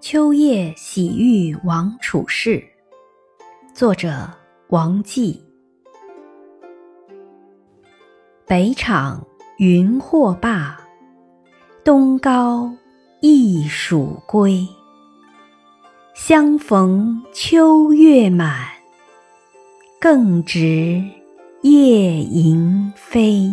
秋夜喜遇王处士，作者王绩。北场云或罢，东皋一黍归。相逢秋月满，更值夜莺飞。